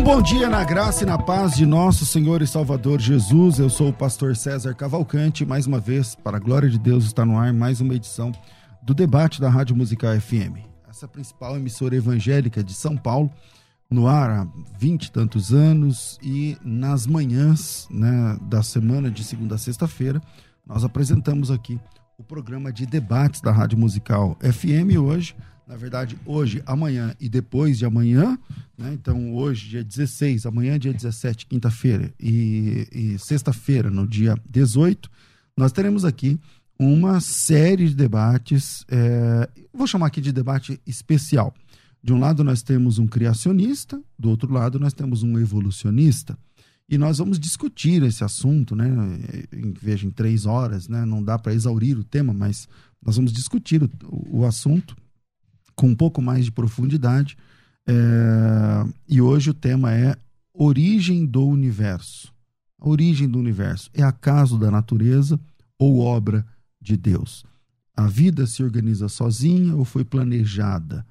Um bom dia na graça e na paz de nosso Senhor e Salvador Jesus. Eu sou o pastor César Cavalcante. Mais uma vez, para a glória de Deus, está no ar mais uma edição do debate da Rádio Musical FM. Essa principal emissora evangélica de São Paulo, no ar há vinte e tantos anos e nas manhãs né, da semana de segunda a sexta-feira, nós apresentamos aqui o programa de debates da Rádio Musical FM hoje na verdade, hoje, amanhã e depois de amanhã, né? Então, hoje, dia 16, amanhã, dia 17, quinta-feira, e, e sexta-feira, no dia 18, nós teremos aqui uma série de debates, é, vou chamar aqui de debate especial. De um lado, nós temos um criacionista, do outro lado, nós temos um evolucionista. E nós vamos discutir esse assunto, né? Veja, em três horas, né? Não dá para exaurir o tema, mas nós vamos discutir o, o assunto com um pouco mais de profundidade. É, e hoje o tema é origem do universo. A origem do universo é acaso da natureza ou obra de Deus? A vida se organiza sozinha ou foi planejada?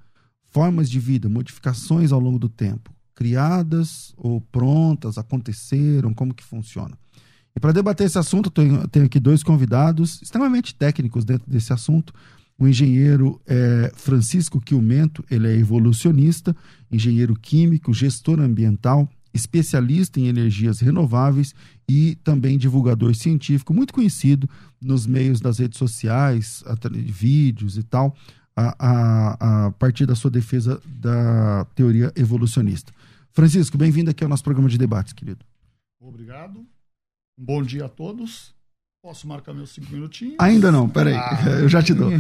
Formas de vida, modificações ao longo do tempo, criadas ou prontas, aconteceram, como que funciona? E para debater esse assunto, tenho, tenho aqui dois convidados extremamente técnicos dentro desse assunto. O engenheiro é, Francisco Quilmento, ele é evolucionista, engenheiro químico, gestor ambiental, especialista em energias renováveis e também divulgador científico, muito conhecido nos meios das redes sociais, vídeos e tal, a, a, a partir da sua defesa da teoria evolucionista. Francisco, bem-vindo aqui ao nosso programa de debates, querido. Obrigado. Bom dia a todos. Posso marcar meus cinco minutinhos? Ainda não, peraí, ah. eu já te dou.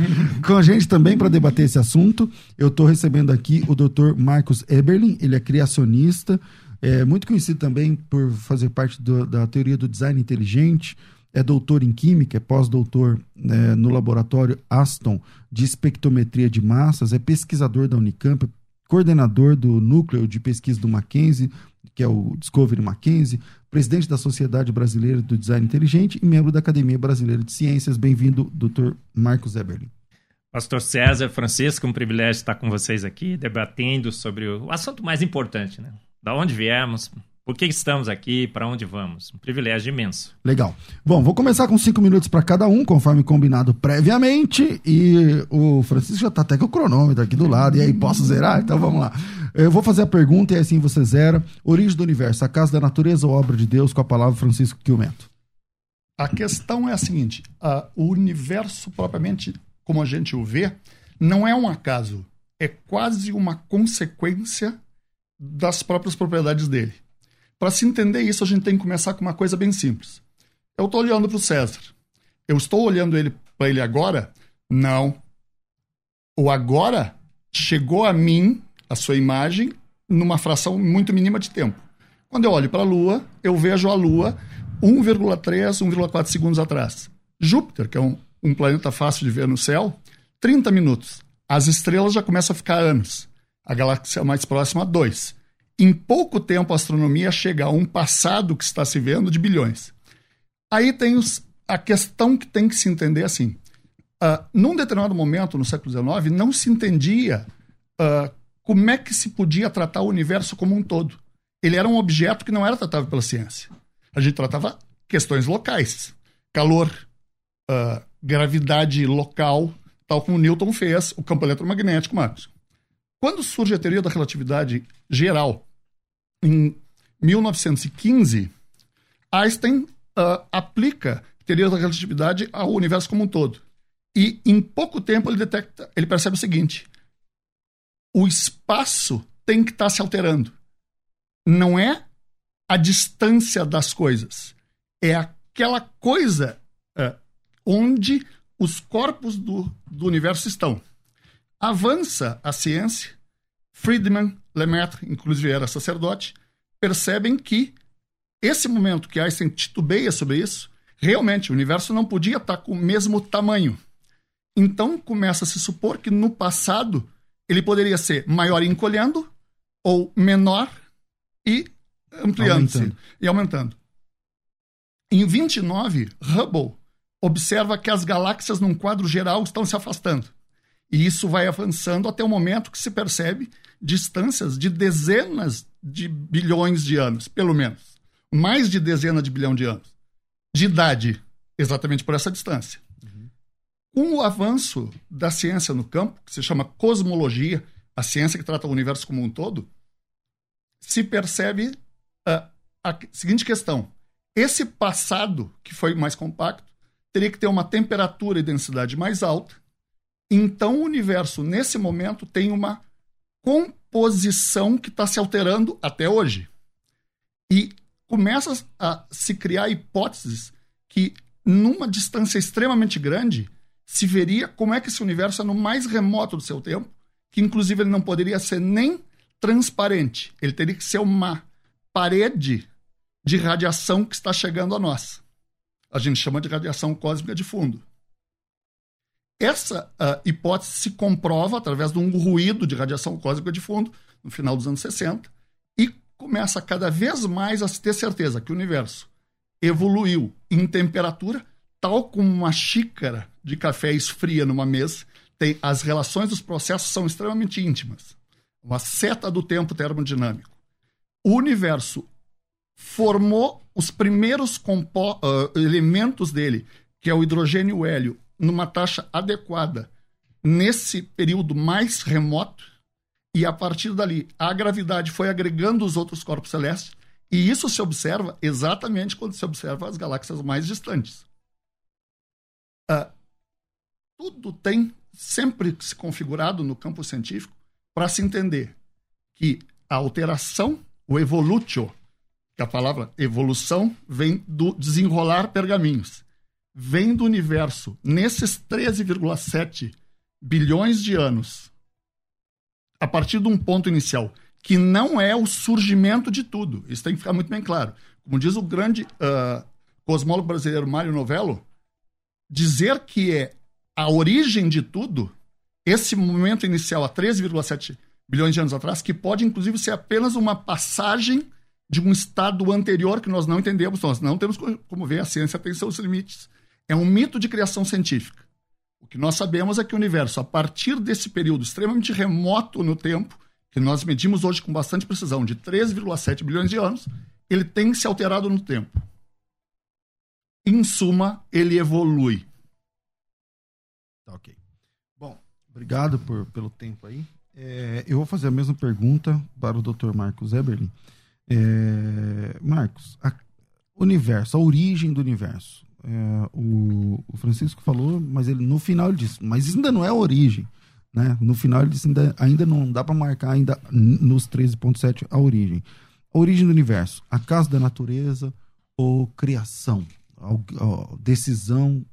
Com a gente também para debater esse assunto, eu estou recebendo aqui o Dr. Marcos Eberlin, ele é criacionista, é muito conhecido também por fazer parte do, da teoria do design inteligente, é doutor em química, é pós-doutor né, no laboratório Aston de espectrometria de massas, é pesquisador da Unicamp, coordenador do núcleo de pesquisa do Mackenzie, que é o Discovery Mackenzie, presidente da Sociedade Brasileira do Design Inteligente e membro da Academia Brasileira de Ciências. Bem-vindo, Dr. Marcos Eberlin. Pastor César Francisco, um privilégio estar com vocês aqui, debatendo sobre o assunto mais importante, né? Da onde viemos, por que estamos aqui? Para onde vamos? Um privilégio imenso. Legal. Bom, vou começar com cinco minutos para cada um, conforme combinado previamente. E o Francisco já está até com o cronômetro aqui do lado. E aí, posso zerar? Então vamos lá. Eu vou fazer a pergunta e assim você zera. Origem do universo, a casa da natureza ou obra de Deus, com a palavra Francisco Quilmento? A questão é a seguinte: a, o universo, propriamente como a gente o vê, não é um acaso. É quase uma consequência das próprias propriedades dele. Para se entender isso, a gente tem que começar com uma coisa bem simples. Eu estou olhando para o César. Eu estou olhando ele para ele agora? Não. O agora chegou a mim, a sua imagem, numa fração muito mínima de tempo. Quando eu olho para a Lua, eu vejo a Lua 1,3, 1,4 segundos atrás. Júpiter, que é um, um planeta fácil de ver no céu, 30 minutos. As estrelas já começam a ficar anos. A galáxia mais próxima, 2 em pouco tempo a astronomia chega a um passado que está se vendo de bilhões. Aí tem os, a questão que tem que se entender assim. Uh, num determinado momento, no século XIX, não se entendia uh, como é que se podia tratar o universo como um todo. Ele era um objeto que não era tratável pela ciência. A gente tratava questões locais. Calor, uh, gravidade local, tal como Newton fez, o campo eletromagnético, Marcos. Quando surge a teoria da relatividade geral, em 1915, Einstein uh, aplica teoria da relatividade ao universo como um todo. E em pouco tempo ele detecta, ele percebe o seguinte: o espaço tem que estar tá se alterando. Não é a distância das coisas, é aquela coisa uh, onde os corpos do, do universo estão. Avança a ciência, Friedman, Lemaitre, inclusive era sacerdote, percebem que esse momento que Einstein titubeia sobre isso, realmente o universo não podia estar com o mesmo tamanho. Então começa a se supor que no passado ele poderia ser maior encolhendo ou menor e ampliando-se e aumentando. Em 29, Hubble observa que as galáxias num quadro geral estão se afastando. E isso vai avançando até o momento que se percebe distâncias de dezenas de bilhões de anos, pelo menos. Mais de dezenas de bilhão de anos. De idade, exatamente por essa distância. Com o avanço da ciência no campo, que se chama cosmologia, a ciência que trata o universo como um todo, se percebe a, a seguinte questão: esse passado, que foi mais compacto, teria que ter uma temperatura e densidade mais alta. Então, o universo, nesse momento, tem uma composição que está se alterando até hoje. E começa a se criar hipóteses que, numa distância extremamente grande, se veria como é que esse universo é no mais remoto do seu tempo, que inclusive ele não poderia ser nem transparente. Ele teria que ser uma parede de radiação que está chegando a nós. A gente chama de radiação cósmica de fundo. Essa uh, hipótese se comprova através de um ruído de radiação cósmica de fundo no final dos anos 60 e começa cada vez mais a se ter certeza que o universo evoluiu em temperatura, tal como uma xícara de café esfria numa mesa. Tem, as relações dos processos são extremamente íntimas uma seta do tempo termodinâmico. O universo formou os primeiros uh, elementos dele, que é o hidrogênio e o hélio, numa taxa adequada nesse período mais remoto, e a partir dali a gravidade foi agregando os outros corpos celestes, e isso se observa exatamente quando se observa as galáxias mais distantes. Uh, tudo tem sempre se configurado no campo científico para se entender que a alteração, o evolutio, que a palavra evolução vem do desenrolar pergaminhos, vem do universo nesses 13,7 bilhões de anos, a partir de um ponto inicial, que não é o surgimento de tudo. Isso tem que ficar muito bem claro. Como diz o grande uh, cosmólogo brasileiro Mário Novello, dizer que é a origem de tudo esse momento inicial há 13,7 bilhões de anos atrás, que pode inclusive ser apenas uma passagem de um estado anterior que nós não entendemos. Nós não temos como ver, a ciência tem seus limites. É um mito de criação científica. O que nós sabemos é que o universo, a partir desse período extremamente remoto no tempo, que nós medimos hoje com bastante precisão, de 13,7 bilhões de anos, ele tem se alterado no tempo. Em suma, ele evolui. Tá ok. Obrigado por, pelo tempo aí. É, eu vou fazer a mesma pergunta para o Dr. Marcos Eberlin. É, Marcos, a, universo, a origem do universo. É, o, o, Francisco falou, mas ele no final ele disse, mas ainda não é a origem. Né? No final ele disse, ainda, ainda não dá para marcar ainda nos 13.7 a origem. A origem do universo, acaso da natureza ou criação? A, a decisão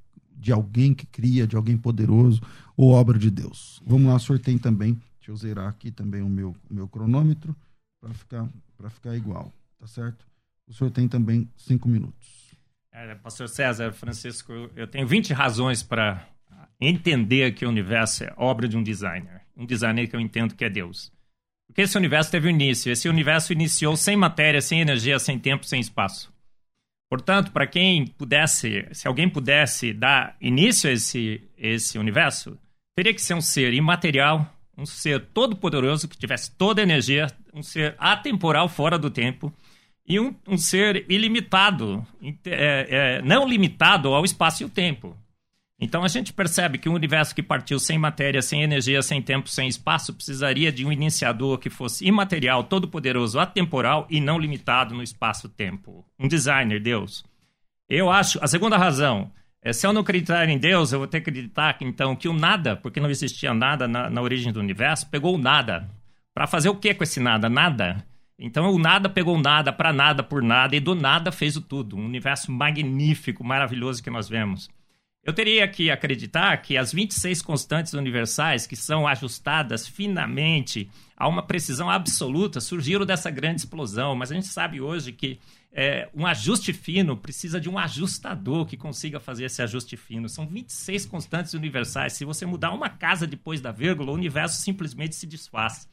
de alguém que cria, de alguém poderoso ou obra de Deus. Vamos lá, sorteio também. Deixa eu zerar aqui também o meu, o meu cronômetro para ficar, ficar igual, tá certo? O tem também cinco minutos. É, Pastor César, Francisco, eu tenho 20 razões para entender que o universo é obra de um designer. Um designer que eu entendo que é Deus. Porque esse universo teve um início. Esse universo iniciou sem matéria, sem energia, sem tempo, sem espaço. Portanto, para quem pudesse, se alguém pudesse dar início a esse, esse universo, teria que ser um ser imaterial, um ser todo-poderoso que tivesse toda a energia, um ser atemporal fora do tempo e um, um ser ilimitado, é, é, não limitado ao espaço e o tempo. Então a gente percebe que um universo que partiu sem matéria, sem energia, sem tempo, sem espaço, precisaria de um iniciador que fosse imaterial, todo-poderoso, atemporal e não limitado no espaço-tempo. Um designer, Deus. Eu acho, a segunda razão, é, se eu não acreditar em Deus, eu vou ter que acreditar então que o nada, porque não existia nada na, na origem do universo, pegou o nada. Para fazer o que com esse nada? Nada. Então o nada pegou nada, para nada, por nada, e do nada fez o tudo. Um universo magnífico, maravilhoso que nós vemos. Eu teria que acreditar que as 26 constantes universais, que são ajustadas finamente a uma precisão absoluta, surgiram dessa grande explosão, mas a gente sabe hoje que é, um ajuste fino precisa de um ajustador que consiga fazer esse ajuste fino. São 26 constantes universais. Se você mudar uma casa depois da vírgula, o universo simplesmente se desfaz.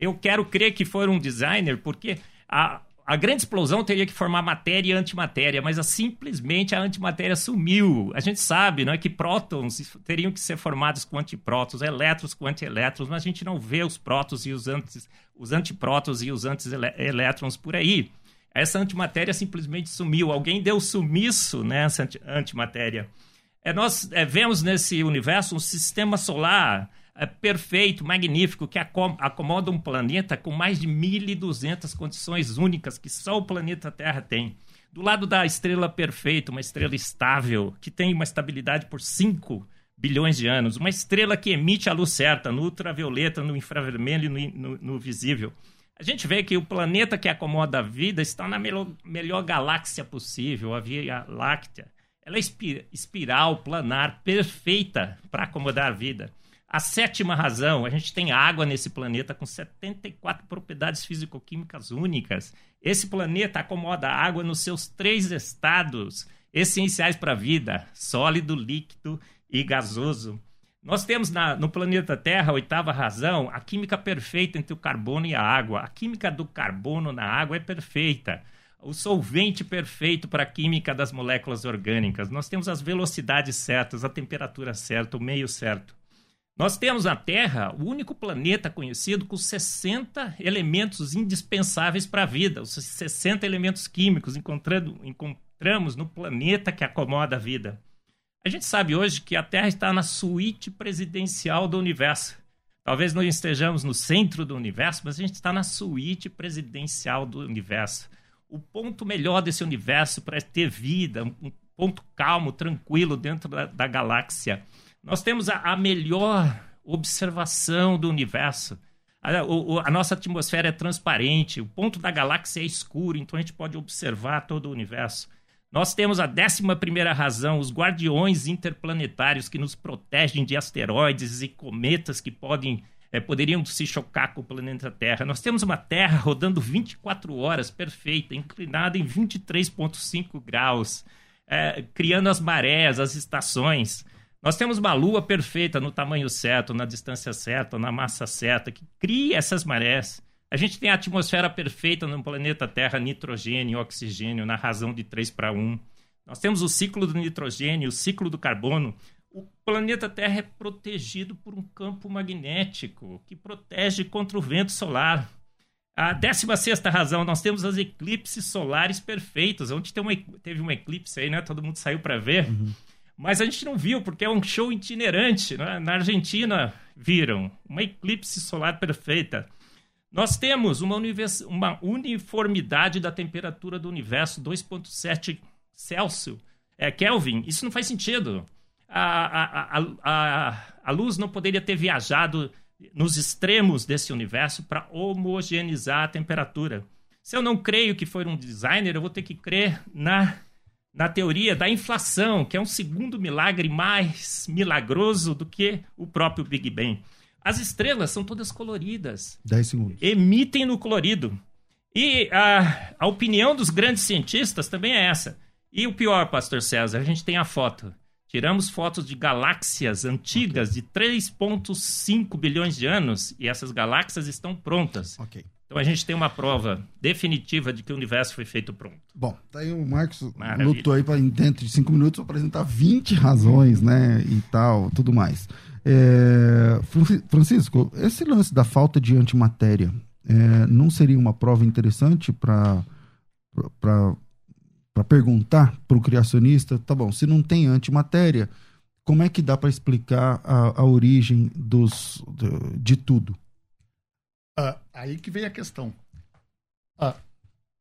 Eu quero crer que foi um designer, porque a, a grande explosão teria que formar matéria e antimatéria, mas a, simplesmente a antimatéria sumiu. A gente sabe não é, que prótons teriam que ser formados com antiprótons, elétrons com antielétrons, mas a gente não vê os prótons e os, antes, os antiprótons e os antielétrons por aí. Essa antimatéria simplesmente sumiu. Alguém deu sumiço nessa antimatéria. É, nós é, vemos nesse universo um sistema solar é, perfeito, magnífico, que acomoda um planeta com mais de 1.200 condições únicas que só o planeta Terra tem. Do lado da estrela perfeita, uma estrela estável, que tem uma estabilidade por 5 bilhões de anos, uma estrela que emite a luz certa, no ultravioleta, no infravermelho e no, no, no visível a gente vê que o planeta que acomoda a vida está na melhor, melhor galáxia possível, a Via Láctea. Ela é espiral, planar, perfeita para acomodar a vida. A sétima razão, a gente tem água nesse planeta com 74 propriedades físico-químicas únicas. Esse planeta acomoda a água nos seus três estados essenciais para a vida: sólido, líquido e gasoso. Nós temos na, no planeta Terra, a oitava razão, a química perfeita entre o carbono e a água. A química do carbono na água é perfeita. O solvente perfeito para a química das moléculas orgânicas. Nós temos as velocidades certas, a temperatura certa, o meio certo. Nós temos na Terra o único planeta conhecido com 60 elementos indispensáveis para a vida, os 60 elementos químicos encontramos no planeta que acomoda a vida. A gente sabe hoje que a Terra está na suíte presidencial do universo. Talvez não estejamos no centro do universo, mas a gente está na suíte presidencial do universo. O ponto melhor desse universo para ter vida, um ponto calmo, tranquilo dentro da, da galáxia. Nós temos a, a, melhor observação do universo. A, o, a nossa atmosfera é transparente, o ponto da galáxia é escuro, então a gente pode observar todo o universo. Nós temos a décima primeira razão, os guardiões interplanetários que nos protegem de asteroides e cometas que podem é, poderiam se chocar com o planeta Terra. Nós temos uma Terra rodando 24 horas, perfeita, inclinada em 23,5 graus, é, criando as marés, as estações. Nós temos uma Lua perfeita no tamanho certo, na distância certa, na massa certa, que cria essas marés. A gente tem a atmosfera perfeita no planeta Terra, nitrogênio, oxigênio, na razão de 3 para 1. Nós temos o ciclo do nitrogênio, o ciclo do carbono. O planeta Terra é protegido por um campo magnético que protege contra o vento solar. A 16 razão, nós temos as eclipses solares perfeitos, onde teve um eclipse aí, né? Todo mundo saiu para ver. Uhum. Mas a gente não viu, porque é um show itinerante. Né? Na Argentina, viram uma eclipse solar perfeita. Nós temos uma, uma uniformidade da temperatura do universo, 2,7 Celsius. É, Kelvin, isso não faz sentido. A, a, a, a, a luz não poderia ter viajado nos extremos desse universo para homogeneizar a temperatura. Se eu não creio que foi um designer, eu vou ter que crer na, na teoria da inflação, que é um segundo milagre mais milagroso do que o próprio Big Bang. As estrelas são todas coloridas. 10 segundos. Emitem no colorido. E a, a opinião dos grandes cientistas também é essa. E o pior, pastor César, a gente tem a foto. Tiramos fotos de galáxias antigas okay. de 3,5 bilhões de anos e essas galáxias estão prontas. Ok. Então a gente tem uma prova definitiva de que o universo foi feito pronto. Bom, tá aí o Marcos Maravilha. lutou aí para dentro de cinco minutos apresentar 20 razões, né, e tal, tudo mais. É, Francisco, esse lance da falta de antimatéria é, não seria uma prova interessante para para perguntar para o criacionista, tá bom, se não tem antimatéria, como é que dá para explicar a, a origem dos, de, de tudo? Ah, aí que vem a questão. Ah,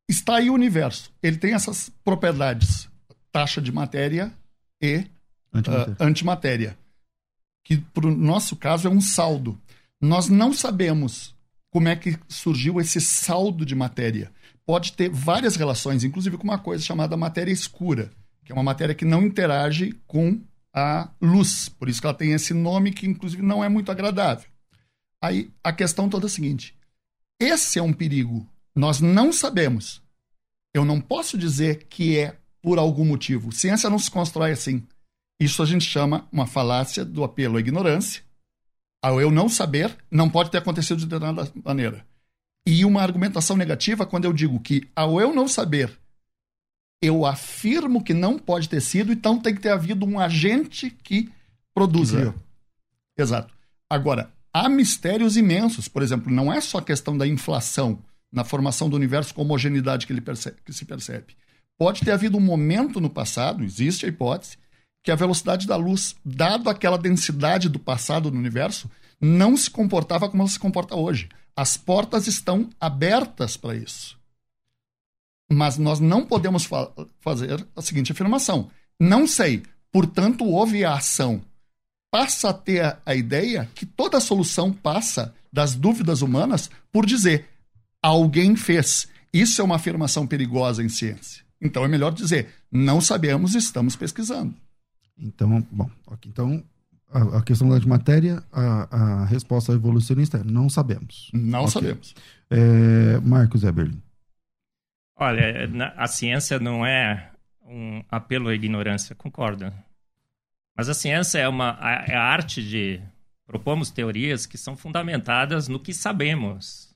está aí o universo. Ele tem essas propriedades: taxa de matéria e antimatéria. Uh, antimatéria que para o nosso caso é um saldo. Nós não sabemos como é que surgiu esse saldo de matéria. Pode ter várias relações, inclusive com uma coisa chamada matéria escura, que é uma matéria que não interage com a luz. Por isso que ela tem esse nome que, inclusive, não é muito agradável. Aí a questão toda é a seguinte: esse é um perigo. Nós não sabemos. Eu não posso dizer que é por algum motivo. Ciência não se constrói assim. Isso a gente chama uma falácia do apelo à ignorância. Ao eu não saber, não pode ter acontecido de determinada maneira. E uma argumentação negativa quando eu digo que, ao eu não saber, eu afirmo que não pode ter sido, então tem que ter havido um agente que produza. Exato. Agora, há mistérios imensos. Por exemplo, não é só a questão da inflação na formação do universo com homogeneidade que, ele percebe, que se percebe. Pode ter havido um momento no passado, existe a hipótese, que a velocidade da luz, dado aquela densidade do passado no universo, não se comportava como ela se comporta hoje. As portas estão abertas para isso. Mas nós não podemos fa fazer a seguinte afirmação: não sei, portanto houve a ação. Passa a ter a, a ideia que toda solução passa das dúvidas humanas por dizer alguém fez. Isso é uma afirmação perigosa em ciência. Então é melhor dizer não sabemos, estamos pesquisando. Então, bom, então a, a questão da matéria, a, a resposta evolucionista é não sabemos. Não okay. sabemos. É, Marcos Eberlin. Olha, a ciência não é um apelo à ignorância, concordo. Mas a ciência é, uma, é a arte de propomos teorias que são fundamentadas no que sabemos.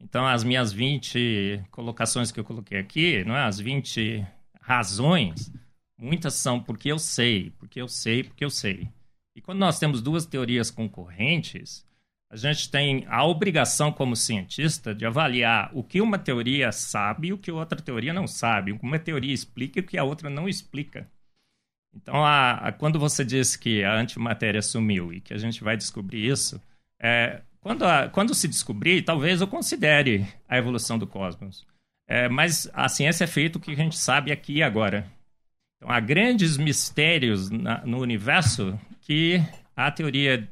Então, as minhas 20 colocações que eu coloquei aqui, não é? as 20 razões, muitas são porque eu sei, porque eu sei, porque eu sei. E quando nós temos duas teorias concorrentes, a gente tem a obrigação, como cientista, de avaliar o que uma teoria sabe e o que outra teoria não sabe. Uma teoria explica e o que a outra não explica. Então, a, a, quando você diz que a antimatéria sumiu e que a gente vai descobrir isso, é, quando, a, quando se descobrir, talvez eu considere a evolução do cosmos. É, mas a ciência é feita o que a gente sabe aqui e agora. Então, há grandes mistérios na, no universo que a teoria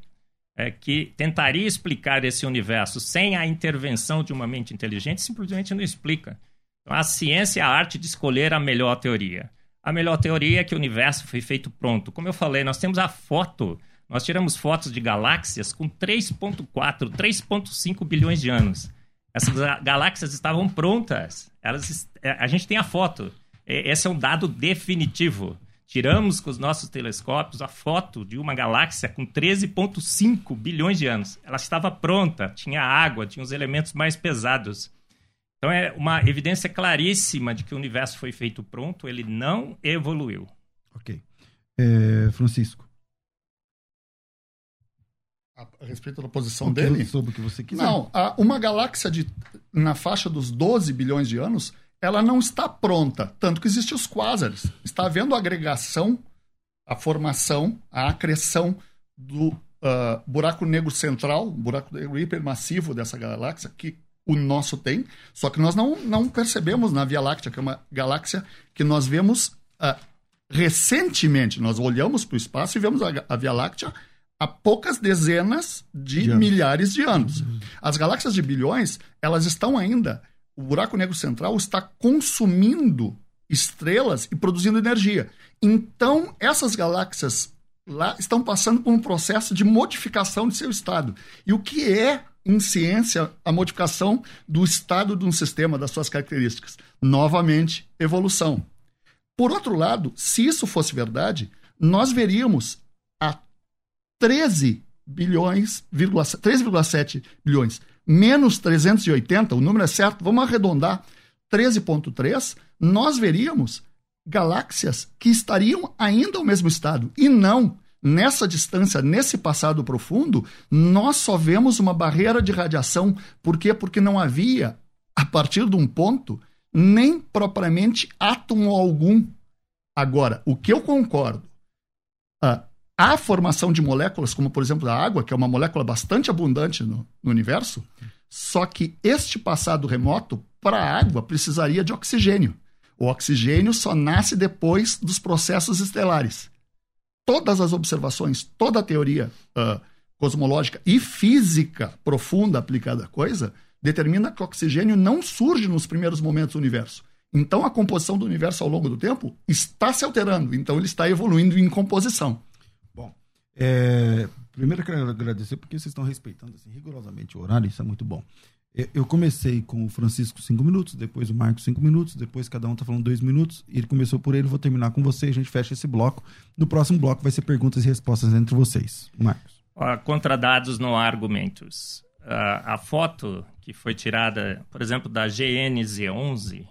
é, que tentaria explicar esse universo sem a intervenção de uma mente inteligente simplesmente não explica. Então, a ciência é a arte de escolher a melhor teoria. A melhor teoria é que o universo foi feito pronto. Como eu falei, nós temos a foto, nós tiramos fotos de galáxias com 3,4, 3,5 bilhões de anos. Essas galáxias estavam prontas. Elas, é, a gente tem a foto. Esse é um dado definitivo. Tiramos com os nossos telescópios a foto de uma galáxia com 13,5 bilhões de anos. Ela estava pronta, tinha água, tinha os elementos mais pesados. Então é uma evidência claríssima de que o universo foi feito pronto, ele não evoluiu. Ok. É, Francisco. A, a respeito da posição dele? Sobre o que você quiser. Não, a, uma galáxia de, na faixa dos 12 bilhões de anos ela não está pronta. Tanto que existem os quásares. Está havendo a agregação, a formação, a acreção do uh, buraco negro central, buraco negro hipermassivo dessa galáxia, que o nosso tem, só que nós não, não percebemos na Via Láctea, que é uma galáxia que nós vemos uh, recentemente. Nós olhamos para o espaço e vemos a, a Via Láctea há poucas dezenas de, de milhares de anos. Uhum. As galáxias de bilhões, elas estão ainda o buraco negro central está consumindo estrelas e produzindo energia. Então, essas galáxias lá estão passando por um processo de modificação de seu estado. E o que é, em ciência, a modificação do estado de um sistema, das suas características? Novamente, evolução. Por outro lado, se isso fosse verdade, nós veríamos a 13 bilhões, 3,7 bilhões menos 380, o número é certo, vamos arredondar, 13,3, nós veríamos galáxias que estariam ainda ao mesmo estado. E não, nessa distância, nesse passado profundo, nós só vemos uma barreira de radiação. Por quê? Porque não havia, a partir de um ponto, nem propriamente átomo algum. Agora, o que eu concordo, uh, Há formação de moléculas, como por exemplo a água, que é uma molécula bastante abundante no, no universo, só que este passado remoto, para a água, precisaria de oxigênio. O oxigênio só nasce depois dos processos estelares. Todas as observações, toda a teoria uh, cosmológica e física profunda aplicada à coisa determina que o oxigênio não surge nos primeiros momentos do universo. Então a composição do universo ao longo do tempo está se alterando, então ele está evoluindo em composição. Bom, é, primeiro eu quero agradecer porque vocês estão respeitando assim, rigorosamente o horário, isso é muito bom. Eu comecei com o Francisco cinco minutos, depois o Marcos cinco minutos, depois cada um está falando dois minutos. Ele começou por ele, vou terminar com você, a gente fecha esse bloco. No próximo bloco vai ser perguntas e respostas entre vocês. Marcos. Contra dados não há argumentos. Uh, a foto que foi tirada, por exemplo, da GNZ11,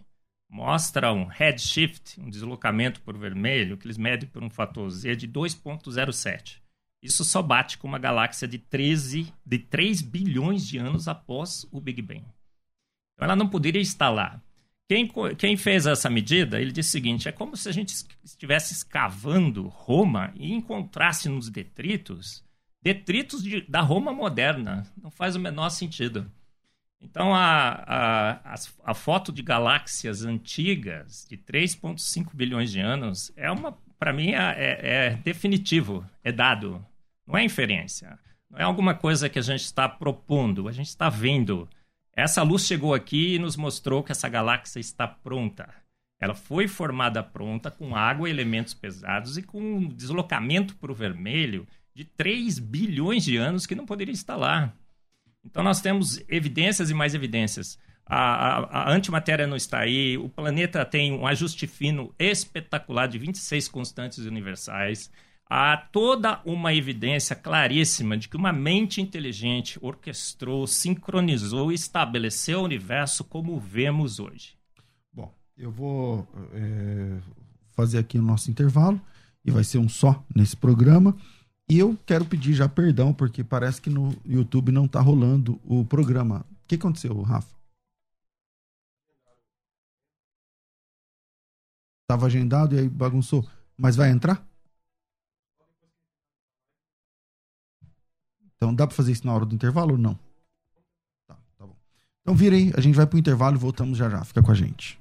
mostra um redshift, um deslocamento por vermelho, que eles medem por um fator Z de 2.07. Isso só bate com uma galáxia de 13, de 3 bilhões de anos após o Big Bang. Então ela não poderia estar lá. Quem, quem fez essa medida, ele disse o seguinte: é como se a gente estivesse escavando Roma e encontrasse nos detritos detritos de, da Roma moderna. Não faz o menor sentido. Então, a, a, a, foto de galáxias antigas, de 3,5 bilhões de anos, é uma, para mim, é, é, é, definitivo, é dado. Não é inferência. Não é alguma coisa que a gente está propondo, a gente está vendo. Essa luz chegou aqui e nos mostrou que essa galáxia está pronta. Ela foi formada pronta com água elementos pesados e com um deslocamento para o vermelho de 3 bilhões de anos que não poderia estar lá. Então nós temos evidências e mais evidências. A, a, antimatéria não está aí, o planeta tem um ajuste fino espetacular de 26 constantes universais. Há toda uma evidência claríssima de que uma mente inteligente orquestrou, sincronizou e estabeleceu o universo como vemos hoje. Bom, eu vou é, fazer aqui o nosso intervalo, e vai ser um só nesse programa. E eu quero pedir já perdão, porque parece que no YouTube não está rolando o programa. O que aconteceu, Rafa? Estava agendado e aí bagunçou. Mas vai entrar? Então dá para fazer isso na hora do intervalo ou não? Tá, tá bom. Então vira aí, a gente vai pro intervalo e voltamos já já. Fica com a gente.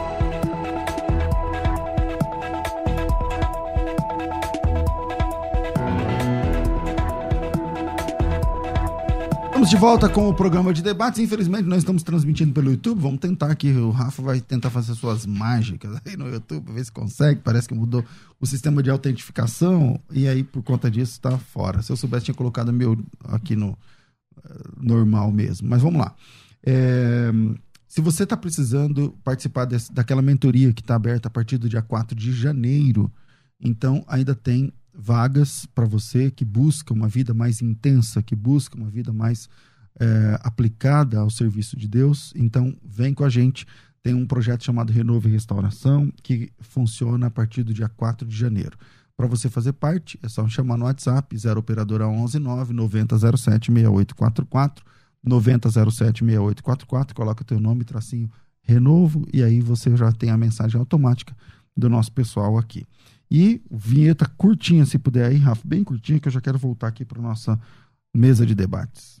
Estamos de volta com o programa de debates. Infelizmente, nós estamos transmitindo pelo YouTube. Vamos tentar aqui. O Rafa vai tentar fazer suas mágicas aí no YouTube, ver se consegue. Parece que mudou o sistema de autentificação. E aí, por conta disso, está fora. Se eu soubesse, tinha colocado meu aqui no uh, normal mesmo. Mas vamos lá. É, se você está precisando participar desse, daquela mentoria que está aberta a partir do dia 4 de janeiro, então ainda tem vagas para você que busca uma vida mais intensa, que busca uma vida mais é, aplicada ao serviço de Deus. Então, vem com a gente. Tem um projeto chamado Renovo e Restauração que funciona a partir do dia 4 de janeiro. Para você fazer parte, é só chamar no WhatsApp 0 operadora 11 9 9007 6844 9007 6844, coloca teu nome, tracinho Renovo e aí você já tem a mensagem automática do nosso pessoal aqui. E vinheta curtinha, se puder aí, Rafa, bem curtinha, que eu já quero voltar aqui para nossa mesa de debates.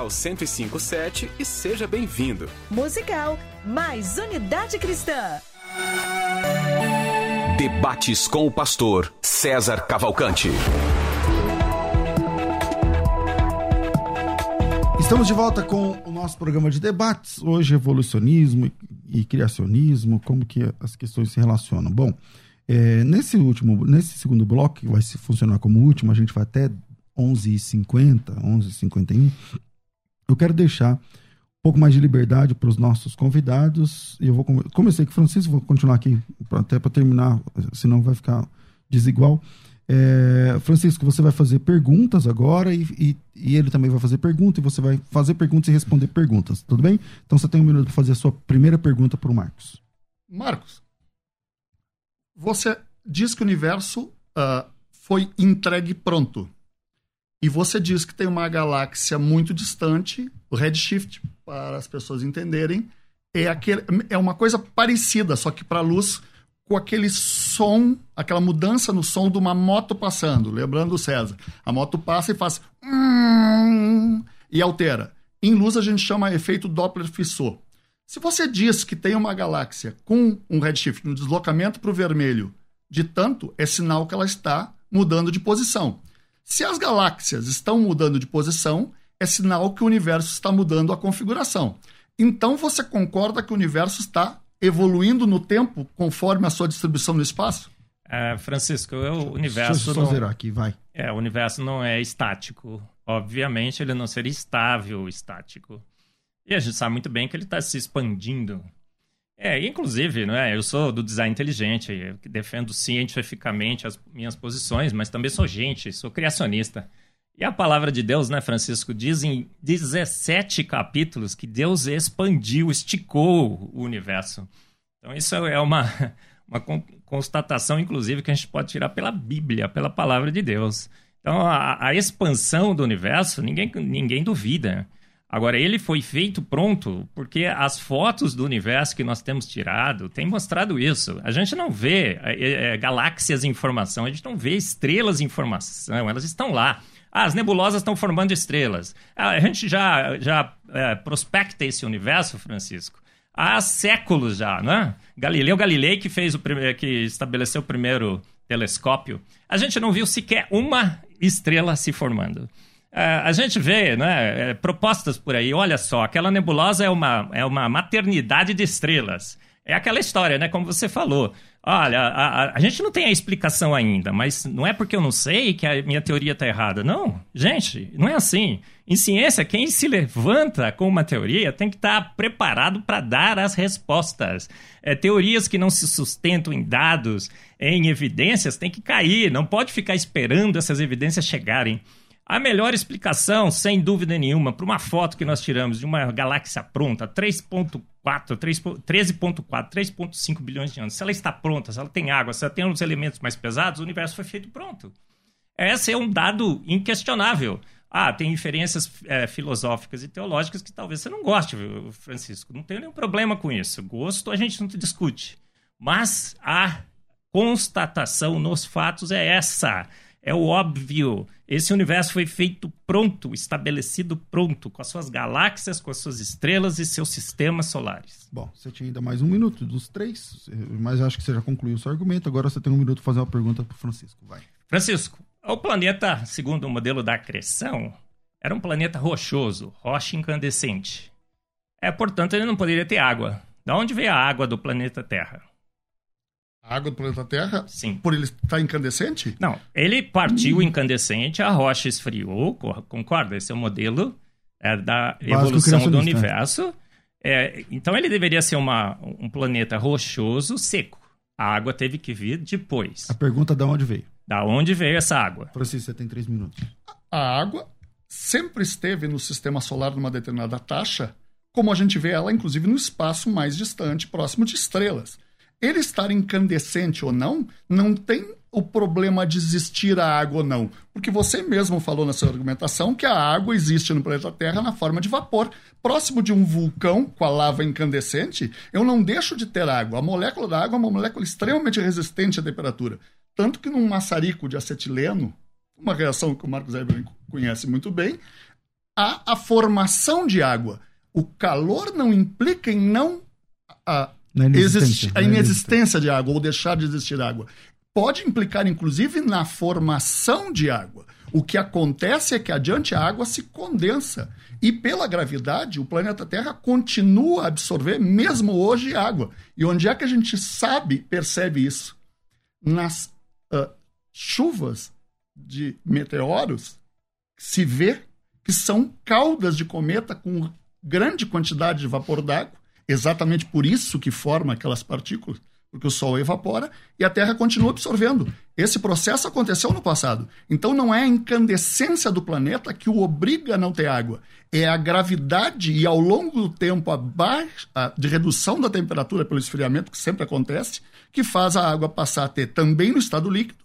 1057 e seja bem-vindo. Musical, mais unidade cristã. Debates com o pastor César Cavalcante. Estamos de volta com o nosso programa de debates. Hoje, evolucionismo e criacionismo, como que as questões se relacionam. Bom, é, nesse último, nesse segundo bloco, que vai se funcionar como último, a gente vai até 11h50, 11h51. Eu quero deixar um pouco mais de liberdade para os nossos convidados. Eu vou comecei com o Francisco, vou continuar aqui até para terminar, senão vai ficar desigual. É, Francisco, você vai fazer perguntas agora e, e, e, ele também vai fazer perguntas e você vai fazer perguntas e responder perguntas, tudo bem? Então você tem um minuto para fazer a sua primeira pergunta para o Marcos. Marcos, você diz que o universo uh, foi entregue pronto. E você diz que tem uma galáxia muito distante, o redshift, para as pessoas entenderem, é, aquele, é uma coisa parecida, só que para a luz com aquele som, aquela mudança no som de uma moto passando. Lembrando o César. A moto passa e faz. e altera. Em luz a gente chama efeito Doppler-Fissot. Se você diz que tem uma galáxia com um redshift, um deslocamento para o vermelho de tanto, é sinal que ela está mudando de posição. Se as galáxias estão mudando de posição, é sinal que o universo está mudando a configuração. Então você concorda que o universo está evoluindo no tempo conforme a sua distribuição no espaço? É, Francisco, o universo. Deixa eu só não, aqui, vai. É, o universo não é estático. Obviamente, ele não seria estável estático. E a gente sabe muito bem que ele está se expandindo. É, inclusive, não é? Eu sou do design inteligente, defendo cientificamente as minhas posições, mas também sou gente, sou criacionista. E a palavra de Deus, né, Francisco, diz em 17 capítulos que Deus expandiu, esticou o universo. Então, isso é uma, uma constatação, inclusive, que a gente pode tirar pela Bíblia, pela palavra de Deus. Então, a, a expansão do universo, ninguém, ninguém duvida. Agora, ele foi feito pronto porque as fotos do universo que nós temos tirado têm mostrado isso. A gente não vê é, é, galáxias em formação, a gente não vê estrelas em formação, elas estão lá. Ah, as nebulosas estão formando estrelas. Ah, a gente já, já é, prospecta esse universo, Francisco, há séculos já, né? Galileu Galilei, que fez o que estabeleceu o primeiro telescópio, a gente não viu sequer uma estrela se formando. Uh, a gente vê né, é, propostas por aí, olha só, aquela nebulosa é uma, é uma maternidade de estrelas. É aquela história, né? Como você falou. Olha, a, a, a, gente não tem a explicação ainda, mas não é porque eu não sei que a minha teoria está errada. Não, gente, não é assim. Em ciência, quem se levanta com uma teoria tem que estar tá preparado para dar as respostas. É, teorias que não se sustentam em dados, em evidências, tem que cair. Não pode ficar esperando essas evidências chegarem. A melhor explicação, sem dúvida nenhuma, para uma foto que nós tiramos de uma galáxia pronta, 3.4, 13.4, 3.5 bilhões de anos, se ela está pronta, se ela tem água, se ela tem os elementos mais pesados, o universo foi feito pronto. Esse é um dado inquestionável. Ah, tem inferências é, filosóficas e teológicas que talvez você não goste, Francisco. Não tenho nenhum problema com isso. Gosto a gente não discute. Mas a constatação nos fatos é essa. É o óbvio. Esse universo foi feito pronto, estabelecido pronto, com as suas galáxias, com as suas estrelas e seus sistemas solares. Bom, você tinha ainda mais um minuto dos três, mas acho que você já concluiu o seu argumento. Agora você tem um minuto para fazer uma pergunta para Francisco. Vai. Francisco, o planeta, segundo o modelo da acreção, era um planeta rochoso, rocha incandescente. É, portanto, ele não poderia ter água. Da onde veio a água do planeta Terra? A água do planeta Terra? Sim. Por ele estar incandescente? Não, ele partiu hum. incandescente, a rocha esfriou, concorda? Esse é o modelo é, da evolução do universo. É, então ele deveria ser uma, um planeta rochoso, seco. A água teve que vir depois. A pergunta é de onde veio? Da onde veio essa água? Francisco, você tem três minutos. A água sempre esteve no sistema solar numa determinada taxa, como a gente vê ela, inclusive, no espaço mais distante, próximo de estrelas. Ele estar incandescente ou não, não tem o problema de existir a água ou não. Porque você mesmo falou na sua argumentação que a água existe no planeta Terra na forma de vapor. Próximo de um vulcão com a lava incandescente, eu não deixo de ter água. A molécula da água é uma molécula extremamente resistente à temperatura. Tanto que num maçarico de acetileno, uma reação que o Marcos Eberlin conhece muito bem, há a formação de água. O calor não implica em não a, na inexistência, a inexistência de água ou deixar de existir água. Pode implicar, inclusive, na formação de água. O que acontece é que adiante a água se condensa. E pela gravidade, o planeta Terra continua a absorver, mesmo hoje, água. E onde é que a gente sabe, percebe isso? Nas uh, chuvas de meteoros, se vê que são caudas de cometa com grande quantidade de vapor d'água, exatamente por isso que forma aquelas partículas, porque o Sol evapora e a Terra continua absorvendo. Esse processo aconteceu no passado. Então não é a incandescência do planeta que o obriga a não ter água. É a gravidade e ao longo do tempo a baixa, de redução da temperatura pelo esfriamento, que sempre acontece, que faz a água passar a ter também no estado líquido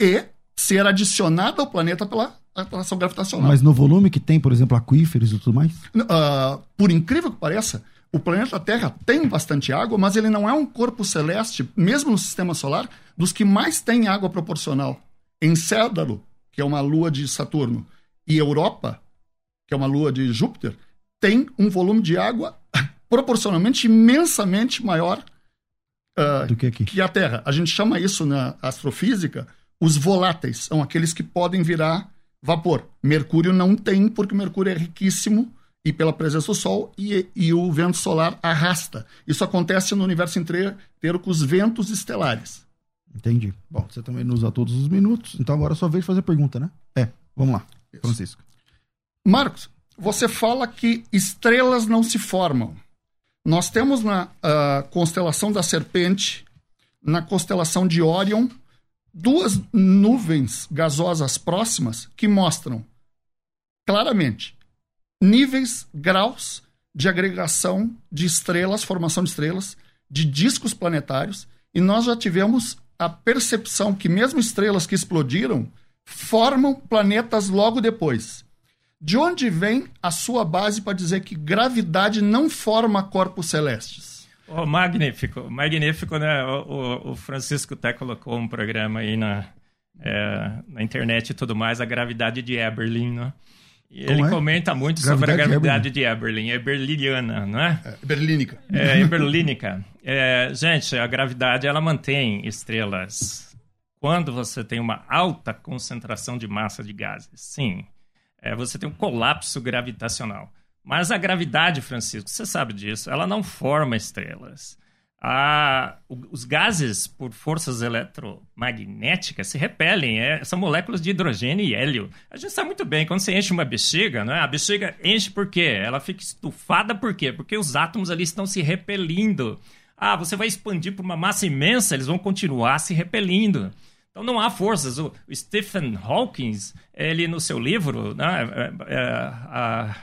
e ser adicionada ao planeta pela atração gravitacional. Mas no volume que tem, por exemplo, aquíferos e tudo mais? Uh, por incrível que pareça, o planeta Terra tem bastante água, mas ele não é um corpo celeste, mesmo no sistema solar, dos que mais tem água proporcional. Encédalo, que é uma lua de Saturno, e Europa, que é uma lua de Júpiter, tem um volume de água proporcionalmente imensamente maior uh, do que, aqui. que a Terra. A gente chama isso na astrofísica os voláteis, são aqueles que podem virar vapor. Mercúrio não tem, porque Mercúrio é riquíssimo e pela presença do Sol e, e o vento solar arrasta. Isso acontece no universo inteiro com os ventos estelares. Entendi. Bom, você também nos usa todos os minutos, então agora é só vez fazer pergunta, né? É, vamos lá, Isso. Francisco. Marcos, você fala que estrelas não se formam. Nós temos na uh, constelação da Serpente, na constelação de Órion, duas nuvens gasosas próximas que mostram claramente níveis, graus de agregação de estrelas, formação de estrelas, de discos planetários, e nós já tivemos a percepção que mesmo estrelas que explodiram formam planetas logo depois. De onde vem a sua base para dizer que gravidade não forma corpos celestes? Oh, magnífico, magnífico, né? O, o, Francisco até colocou um programa aí na, é, na internet e tudo mais, a gravidade de Eberlin, né? E ele é? comenta muito gravidade sobre a gravidade de Eberlin. É berliniana, não é? é berlínica. É, berlínica. É, gente, a gravidade ela mantém estrelas quando você tem uma alta concentração de massa de gases. Sim, é, você tem um colapso gravitacional. Mas a gravidade, Francisco, você sabe disso, ela não forma estrelas a, os gases, por forças eletromagnéticas, se repelem. É, são moléculas de hidrogênio e hélio. A gente sabe muito bem, quando você enche uma bexiga, né, a bexiga enche por quê? Ela fica estufada por quê? Porque os átomos ali estão se repelindo. Ah, você vai expandir para uma massa imensa, eles vão continuar se repelindo. Então não há forças. O, Stephen Hawking, ele no seu livro, né, é, é, a,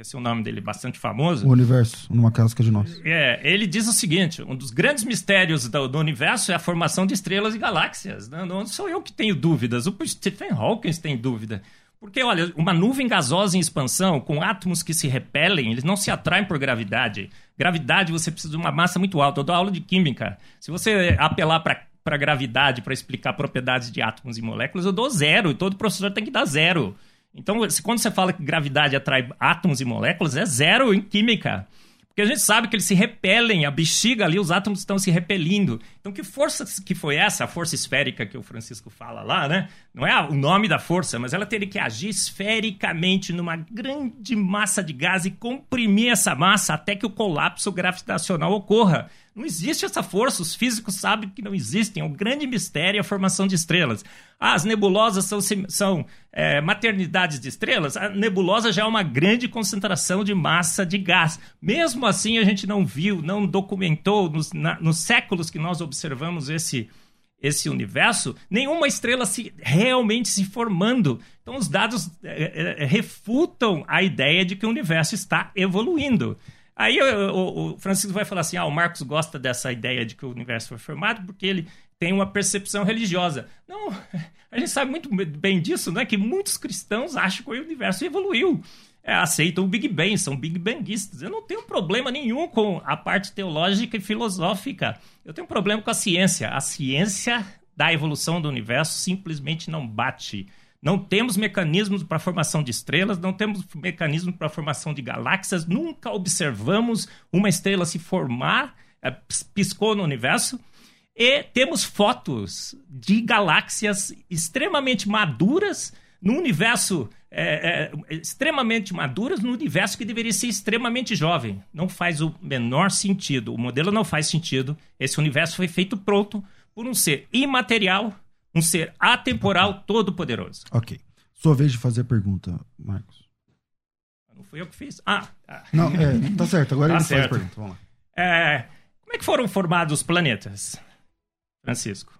esqueci o nome dele, bastante famoso. O universo, numa casca de nós. É, ele diz o seguinte: um dos grandes mistérios do, do universo é a formação de estrelas e galáxias. Não, não, sou eu que tenho dúvidas, o Stephen Hawking tem dúvida. Porque, olha, uma nuvem gasosa em expansão, com átomos que se repelem, eles não se atraem por gravidade. Gravidade, você precisa de uma massa muito alta. Eu dou aula de química. Se você apelar para para gravidade para explicar propriedades de átomos e moléculas, eu dou zero. E todo professor tem que dar zero. Então, quando você fala que gravidade atrai átomos e moléculas, é zero em química. Porque a gente sabe que eles se repelem, a bexiga ali, os átomos estão se repelindo. Então, que força que foi essa, a força esférica que o Francisco fala lá, né? Não é o nome da força, mas ela teria que agir esfericamente numa grande massa de gás e comprimir essa massa até que o colapso gravitacional ocorra. Não existe essa força, os físicos sabem que não existem. É um grande mistério a formação de estrelas. Ah, as nebulosas são, são é, maternidades de estrelas? A nebulosa já é uma grande concentração de massa de gás. Mesmo assim, a gente não viu, não documentou nos, na, nos séculos que nós observamos esse, esse universo, nenhuma estrela se realmente se formando. Então, os dados é, é, refutam a ideia de que o universo está evoluindo. Aí o, o, Francisco vai falar assim: ah, o Marcos gosta dessa ideia de que o universo foi formado porque ele tem uma percepção religiosa. Não, a gente sabe muito bem disso, né? Que muitos cristãos acham que o universo evoluiu. É, aceitam o Big Bang, são Big Bangistas. Eu não tenho problema nenhum com a parte teológica e filosófica. Eu tenho problema com a ciência. A ciência da evolução do universo simplesmente não bate não temos mecanismos para a formação de estrelas, não temos mecanismos para a formação de galáxias, nunca observamos uma estrela se formar, é, piscou no universo. E temos fotos de galáxias extremamente maduras no universo é, é, extremamente maduras, no universo que deveria ser extremamente jovem. Não faz o menor sentido. O modelo não faz sentido. Esse universo foi feito pronto por um ser imaterial, um ser atemporal, todo-poderoso. Ok. Sua vez de fazer a pergunta, Marcos. Não fui eu que fiz. Ah, ah. Não, é, tá certo. Agora Tá ele certo. faz a pergunta. Vamos lá. É, como é que foram formados os planetas, Francisco?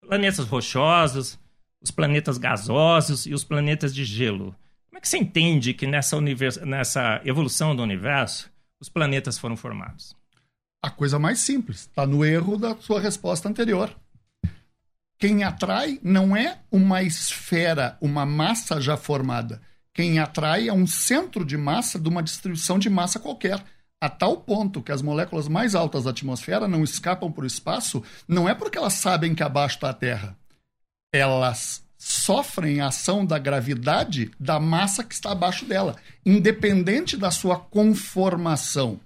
Planetas rochosos, os planetas gasosos e os planetas de gelo. Como é que você entende que nessa, univers... nessa evolução do universo os planetas foram formados? A coisa mais simples, está no erro da sua resposta anterior. Quem atrai não é uma esfera, uma massa já formada. Quem atrai é um centro de massa de uma distribuição de massa qualquer. A tal ponto que as moléculas mais altas da atmosfera não escapam para o espaço, não é porque elas sabem que abaixo está a Terra. Elas sofrem a ação da gravidade da massa que está abaixo dela, independente da sua conformação.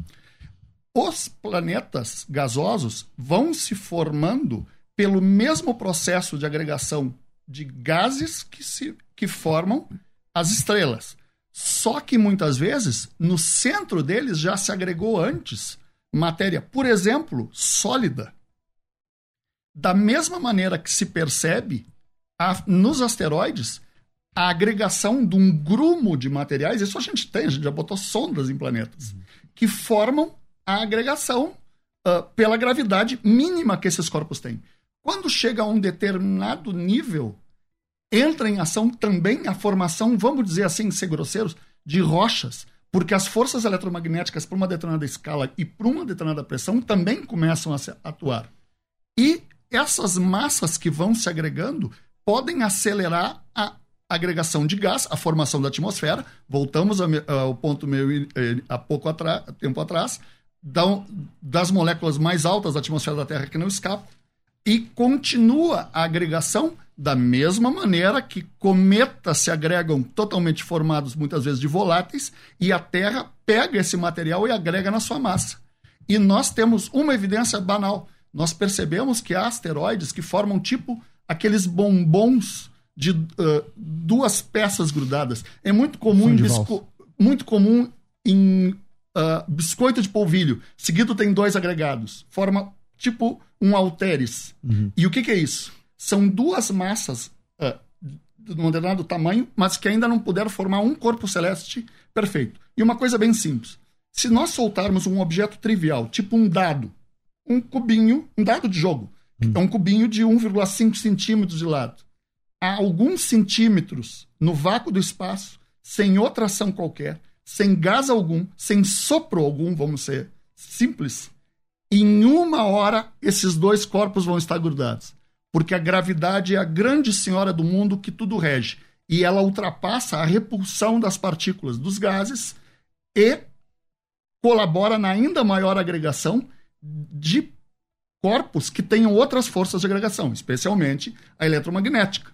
Os planetas gasosos vão se formando pelo mesmo processo de agregação de gases que, se, que formam as estrelas. Só que muitas vezes, no centro deles já se agregou antes matéria, por exemplo, sólida. Da mesma maneira que se percebe a, nos asteroides a agregação de um grumo de materiais, isso a gente tem, a gente já botou sondas em planetas, que formam a agregação uh, pela gravidade mínima que esses corpos têm. Quando chega a um determinado nível, entra em ação também a formação, vamos dizer assim, ser grosseiros, de rochas, porque as forças eletromagnéticas para uma determinada escala e para uma determinada pressão também começam a atuar. E essas massas que vão se agregando podem acelerar a agregação de gás, a formação da atmosfera. Voltamos ao ponto meu há pouco atrás, tempo atrás, das moléculas mais altas da atmosfera da Terra que não escapam, e continua a agregação da mesma maneira que cometas se agregam totalmente formados muitas vezes de voláteis e a Terra pega esse material e agrega na sua massa. E nós temos uma evidência banal. Nós percebemos que há asteroides que formam tipo aqueles bombons de uh, duas peças grudadas. É muito comum em, bisco... muito comum em uh, biscoito de polvilho. Seguido tem dois agregados. Forma tipo um halteres. Uhum. E o que, que, é isso? São duas massas uh, de um determinado tamanho, mas que ainda não puderam formar um corpo celeste perfeito. E uma coisa bem simples. Se nós soltarmos um objeto trivial, tipo um dado, um cubinho, um dado de jogo, uhum. é um cubinho de 1,5 centímetros de lado, a alguns centímetros no vácuo do espaço, sem outra ação qualquer, sem gás algum, sem sopro algum, vamos ser simples, em uma hora esses dois corpos vão estar grudados. Porque a gravidade é a grande senhora do mundo que tudo rege. E ela ultrapassa a repulsão das partículas dos gases e colabora na ainda maior agregação de corpos que tenham outras forças de agregação, especialmente a eletromagnética.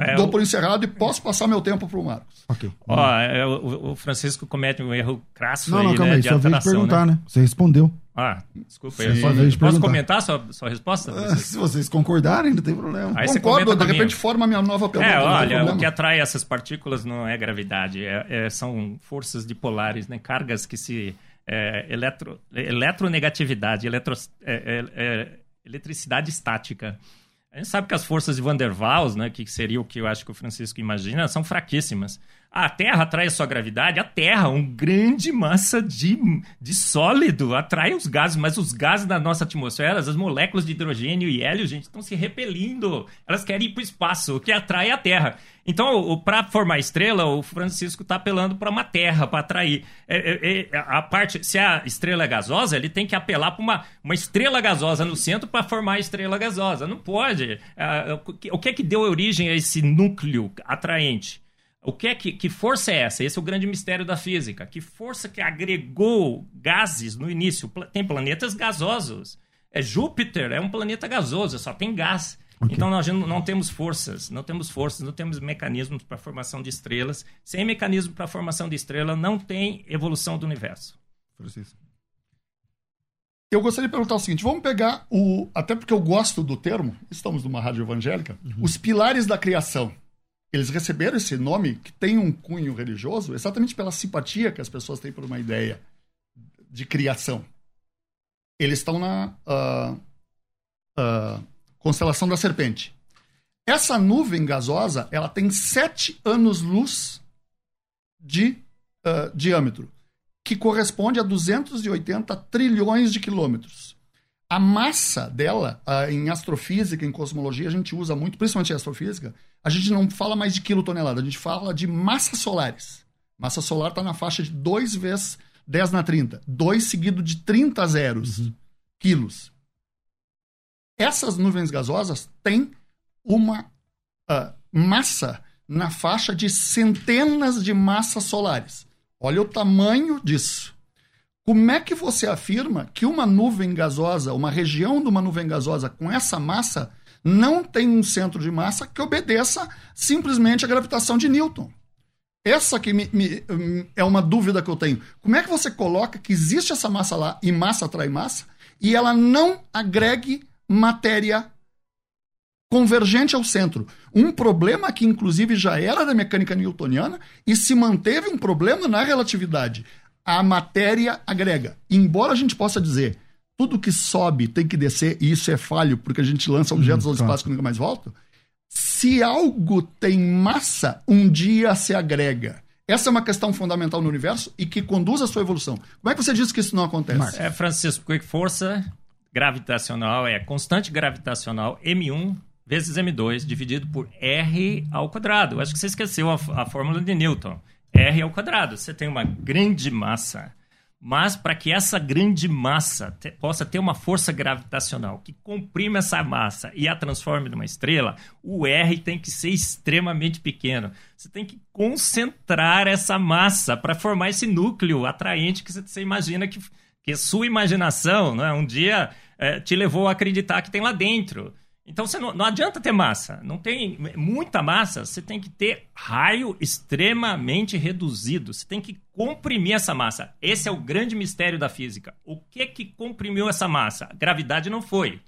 É, Dou por encerrado e posso passar meu tempo para o Marcos. Ok. Ó, é, o, o, Francisco comete um erro crasso não, aí, não, calma né, aí, de sua vez de perguntar, né? Você respondeu. Ah, desculpa. Eu de posso perguntar. comentar sua, sua resposta? Ah, se vocês concordarem, não tem problema. Aí Concordo, de repente forma a minha nova pergunta. É, olha, o que atrai essas partículas não é gravidade, é- é- são forças dipolares, né? cargas que se. É, eletro, eletronegatividade, eletro, é, é, é, eletricidade estática. A gente sabe que as forças de Van der Waals, né, que seria o que eu acho que o Francisco imagina, são fraquíssimas. A Terra atrai a sua gravidade, a Terra, um grande massa de, de sólido, atrai os gases, mas os gases da nossa atmosfera, as moléculas de hidrogênio e hélio, gente, estão se repelindo. Elas querem ir para o espaço, o que atrai a Terra. Então, para formar estrela, o Francisco está apelando para uma Terra, para atrair. É, é, é, a parte, se a estrela é gasosa, ele tem que apelar para uma, uma estrela gasosa no centro para formar a estrela gasosa. Não pode. Ah, o que é que deu origem a esse núcleo atraente? O que é que, que força é essa? Esse é o grande mistério da física. Que força que agregou gases no início? Tem planetas gasosos. É Júpiter é um planeta gasoso, só tem gás. Ok. Então nós não, temos forças, não temos forças, não temos mecanismos para a formação de estrelas. Sem mecanismo para a formação de estrela, não tem evolução do universo. Francisco. eu gostaria de perguntar o seguinte: vamos pegar o. Até porque eu gosto do termo, estamos numa rádio evangélica, uhum. os pilares da criação. Eles receberam esse nome que tem um cunho religioso exatamente pela simpatia que as pessoas têm por uma ideia de criação. Eles estão na uh, uh, constelação da serpente. Essa nuvem gasosa ela tem sete anos-luz de uh, diâmetro, que corresponde a 280 trilhões de quilômetros. A massa dela, em astrofísica, em cosmologia, a gente usa muito, principalmente em astrofísica, a gente não fala mais de quilotonelada, a gente fala de massas solares. Massa solar está na faixa de 2 vezes 10 na 30. 2 seguido de 30 zeros uhum. quilos. Essas nuvens gasosas têm uma uh, massa na faixa de centenas de massas solares. Olha o tamanho disso. Como é que você afirma que uma nuvem gasosa, uma região de uma nuvem gasosa com essa massa, não tem um centro de massa que obedeça simplesmente à gravitação de Newton? Essa que me, me, é uma dúvida que eu tenho. Como é que você coloca que existe essa massa lá e massa atrai massa e ela não agregue matéria convergente ao centro? Um problema que, inclusive, já era da mecânica newtoniana e se manteve um problema na relatividade a matéria agrega. Embora a gente possa dizer tudo que sobe tem que descer, e isso é falho, porque a gente lança objetos hum, ao espaço que nunca mais voltam. Se algo tem massa, um dia se agrega. Essa é uma questão fundamental no universo e que conduz à sua evolução. Como é que você diz que isso não acontece? É, Francisco, porque força gravitacional é constante gravitacional M1 vezes M2 dividido por R ao quadrado. Acho que você esqueceu a, a fórmula de Newton. R ao quadrado. Você tem uma grande massa. Mas para que essa grande massa te, possa ter uma força gravitacional que comprime essa massa e a transforme numa estrela, o R tem que ser extremamente pequeno. Você tem que concentrar essa massa para formar esse núcleo atraente que você imagina que, que sua imaginação né, um dia é, te levou a acreditar que tem lá dentro. Então você não, não, adianta ter massa. Não tem muita massa, você tem que ter raio extremamente reduzido. Você tem que comprimir essa massa. Esse é o grande mistério da física. O que que comprimiu essa massa? A gravidade não foi.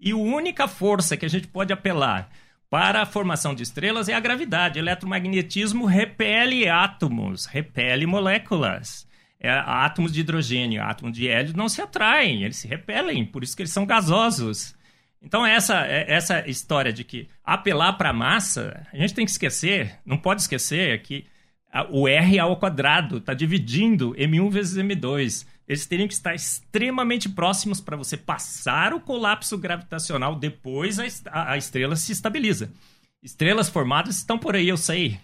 E a única força que a gente pode apelar para a formação de estrelas é a gravidade. O eletromagnetismo repele átomos, repele moléculas. É, átomos de hidrogênio, átomos de hélio não se atraem, eles se repelem, por isso que eles são gasosos. Então, essa, é, essa história de que apelar para a massa, a gente tem que esquecer, não pode esquecer que o R ao quadrado está dividindo M1 vezes M2. Eles teriam que estar extremamente próximos para você passar o colapso gravitacional, depois a, a estrela se estabiliza. Estrelas formadas estão por aí, eu sei.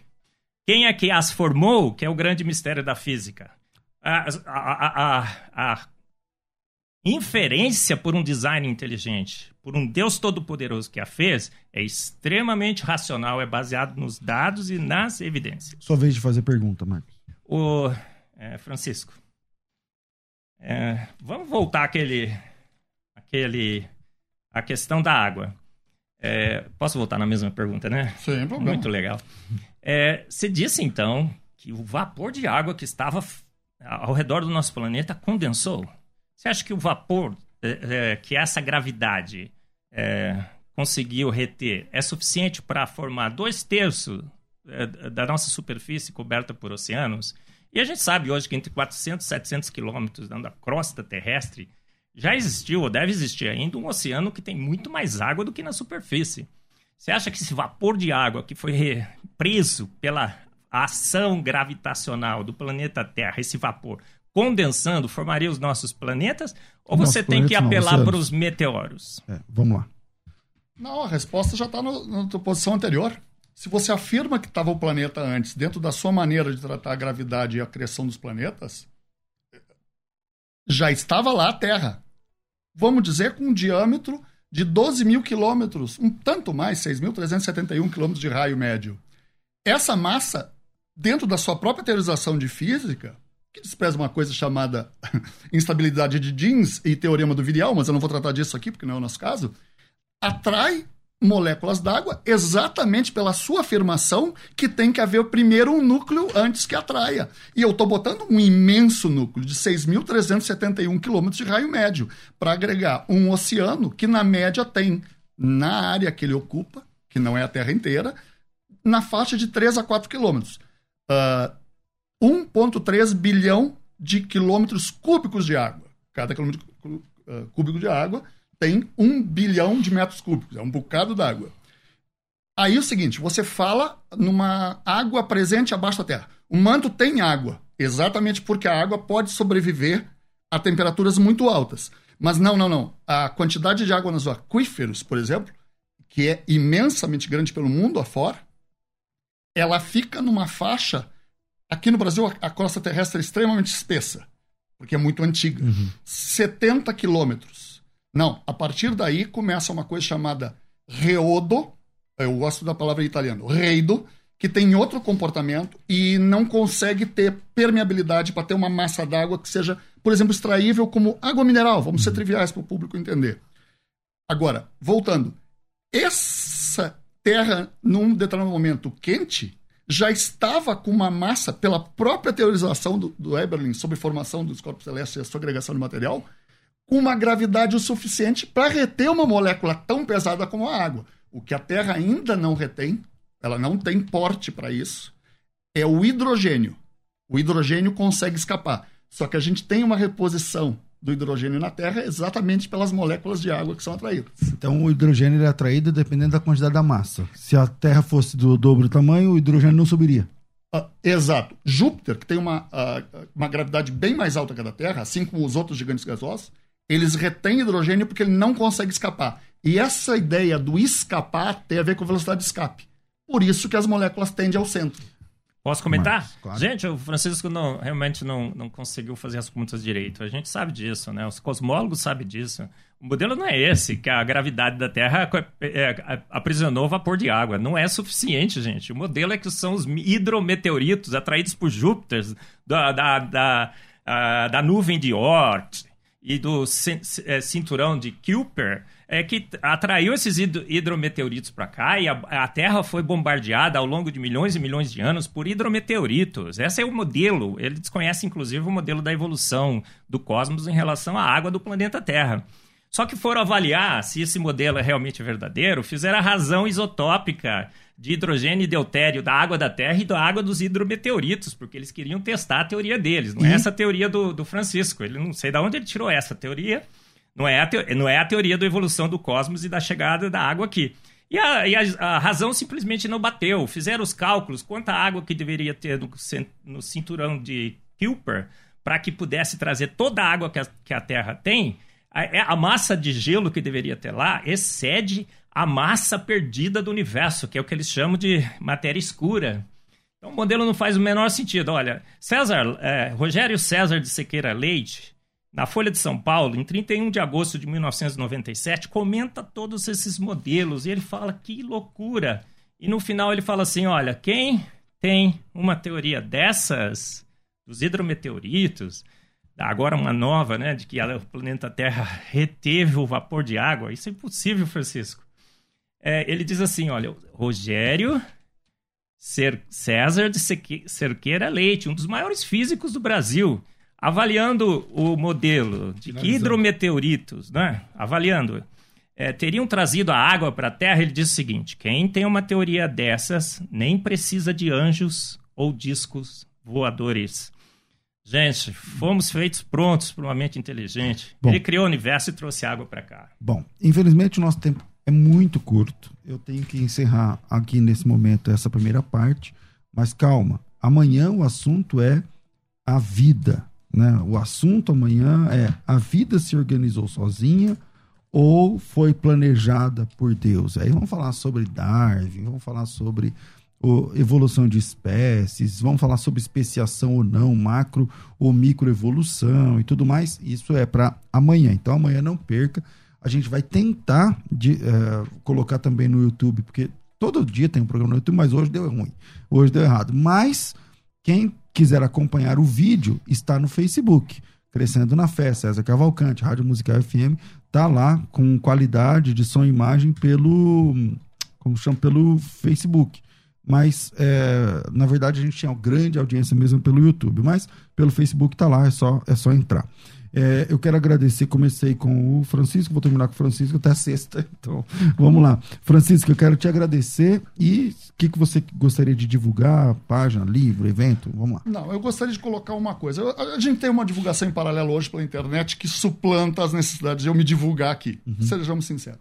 Quem é que as formou, que é o grande mistério da física? A, a, a, a inferência por um design inteligente, por um Deus todo-poderoso que a fez, é extremamente racional, é baseado nos dados e nas evidências. Sua vez de fazer pergunta, Marcos. O é, Francisco, é, vamos voltar aquele, aquele, a questão da água. É, posso voltar na mesma pergunta, né? Sim, problema. Muito legal. É, você disse então que o vapor de água que estava ao redor do nosso planeta condensou. Você acha que o vapor, é, é, que essa gravidade é, conseguiu reter, é suficiente para formar dois terços é, da nossa superfície coberta por oceanos? E a gente sabe hoje que entre 400 e 700 quilômetros da crosta terrestre já existiu, ou deve existir ainda, um oceano que tem muito mais água do que na superfície. Você acha que esse vapor de água que foi preso pela ação gravitacional do planeta Terra, esse vapor, condensando formaria os nossos planetas? Ou você tem que apelar para os meteoros? É, vamos lá. Não, a resposta já está na posição anterior. Se você afirma que estava o planeta antes, dentro da sua maneira de tratar a gravidade e a criação dos planetas, já estava lá a Terra. Vamos dizer com um diâmetro de 12 mil quilômetros, um tanto mais, 6.371 quilômetros de raio médio. Essa massa, dentro da sua própria teorização de física, que despreza uma coisa chamada instabilidade de jeans e teorema do Virial, mas eu não vou tratar disso aqui porque não é o nosso caso, atrai moléculas d'água exatamente pela sua afirmação que tem que haver primeiro um núcleo antes que atraia. E eu estou botando um imenso núcleo de 6.371 quilômetros de raio médio para agregar um oceano que, na média, tem na área que ele ocupa, que não é a Terra inteira, na faixa de 3 a 4 quilômetros. Uh, 1,3 bilhão de quilômetros cúbicos de água. Cada quilômetro uh, cúbico de água tem um bilhão de metros cúbicos, é um bocado d'água. Aí é o seguinte, você fala numa água presente abaixo da Terra. O manto tem água, exatamente porque a água pode sobreviver a temperaturas muito altas. Mas não, não, não. A quantidade de água nos aquíferos, por exemplo, que é imensamente grande pelo mundo afora, ela fica numa faixa. Aqui no Brasil, a costa terrestre é extremamente espessa, porque é muito antiga. Uhum. 70 quilômetros não, a partir daí começa uma coisa chamada reodo, eu gosto da palavra em italiano, reido, que tem outro comportamento e não consegue ter permeabilidade para ter uma massa d'água que seja, por exemplo, extraível como água mineral. Vamos ser uhum. triviais para o público entender. Agora, voltando, essa terra, num determinado momento quente, já estava com uma massa, pela própria teorização do, do Eberlin sobre formação dos corpos celestes e a sua agregação de material, com uma gravidade o suficiente para reter uma molécula tão pesada como a água. O que a Terra ainda não retém, ela não tem porte para isso, é o hidrogênio. O hidrogênio consegue escapar. Só que a gente tem uma reposição do hidrogênio na Terra exatamente pelas moléculas de água que são atraídas. Então o hidrogênio é atraído dependendo da quantidade da massa. Se a Terra fosse do dobro do tamanho, o hidrogênio não subiria. Uh, exato. Júpiter, que tem uma, uh, uma gravidade bem mais alta que a da Terra, assim como os outros gigantes gasosos, eles retêm hidrogênio porque ele não consegue escapar. E essa ideia do escapar tem a ver com velocidade de escape. Por isso que as moléculas tendem ao centro. Posso comentar? Mas, claro. Gente, o Francisco não, realmente não, não conseguiu fazer as contas direito. A gente sabe disso, né? Os cosmólogos sabem disso. O modelo não é esse, que a gravidade da Terra é, é, aprisionou vapor de água. Não é suficiente, gente. O modelo é que são os hidrometeoritos atraídos por Júpiter, da, da, da, a, da nuvem de Oort, e do é, cinturão de Kuiper é que atraiu esses hidrometeoritos para cá e a, a, Terra foi bombardeada ao longo de milhões e milhões de anos por hidrometeoritos. Esse é o modelo. Ele desconhece, inclusive, o modelo da evolução do cosmos em relação à água do planeta Terra. Só que foram avaliar se esse modelo é realmente verdadeiro, fizeram a razão isotópica de hidrogênio e deutério da água da Terra e da água dos hidrometeoritos, porque eles queriam testar a teoria deles. Não é e... é essa a teoria do, do Francisco. Ele não sei de onde ele tirou essa teoria. Não é, a te... não é a teoria da evolução do cosmos e da chegada da água aqui. E a, e a, a razão simplesmente não bateu. Fizeram os cálculos quanta água que deveria ter no, no cinturão de Kuiper para que pudesse trazer toda a água que a, que a Terra tem. A, é, a massa de gelo que deveria ter lá excede a massa perdida do universo, que é o que eles chamam de matéria escura. Então o modelo não faz o menor sentido. Olha, César, é, Rogério César de Sequeira Leite, na Folha de São Paulo, em 31 de agosto de 1997, comenta todos esses modelos e ele fala que loucura. E no final ele fala assim: olha, quem tem uma teoria dessas, dos hidrometeoritos, agora uma nova, né, de que o planeta Terra reteve o vapor de água, isso é impossível, Francisco é, ele diz assim: olha, Rogério César de Cerqueira Leite, um dos maiores físicos do Brasil, avaliando o modelo de que hidrometeoritos, né? avaliando, é, teriam trazido a água para a Terra, ele diz o seguinte: quem tem uma teoria dessas nem precisa de anjos ou discos voadores. Gente, fomos feitos prontos para uma mente inteligente. Bom, ele criou o universo e trouxe água para cá. Bom, infelizmente o nosso tempo é muito curto. Eu tenho que encerrar aqui nesse momento essa primeira parte, mas calma. Amanhã o assunto é a vida, né? O assunto amanhã é a vida se organizou sozinha ou foi planejada por Deus. Aí vamos falar sobre Darwin, vamos falar sobre o, evolução de espécies, vamos falar sobre especiação ou não, macro ou microevolução e tudo mais. Isso é para amanhã. Então amanhã não perca a gente vai tentar de, uh, colocar também no YouTube, porque todo dia tem um programa no YouTube, mas hoje deu ruim. Hoje deu errado. Mas quem quiser acompanhar o vídeo está no Facebook. Crescendo na Fé, César Cavalcante, Rádio Musical FM, tá lá com qualidade de som e imagem pelo, como chama, pelo Facebook. Mas, é, na verdade, a gente tinha uma grande audiência mesmo pelo YouTube. Mas pelo Facebook tá lá, é só, é só entrar. É, eu quero agradecer, comecei com o Francisco, vou terminar com o Francisco até sexta. Então, vamos lá. Francisco, eu quero te agradecer e o que, que você gostaria de divulgar? Página, livro, evento? Vamos lá. Não, eu gostaria de colocar uma coisa. A gente tem uma divulgação em paralelo hoje pela internet que suplanta as necessidades de eu me divulgar aqui. Uhum. Sejamos sinceros.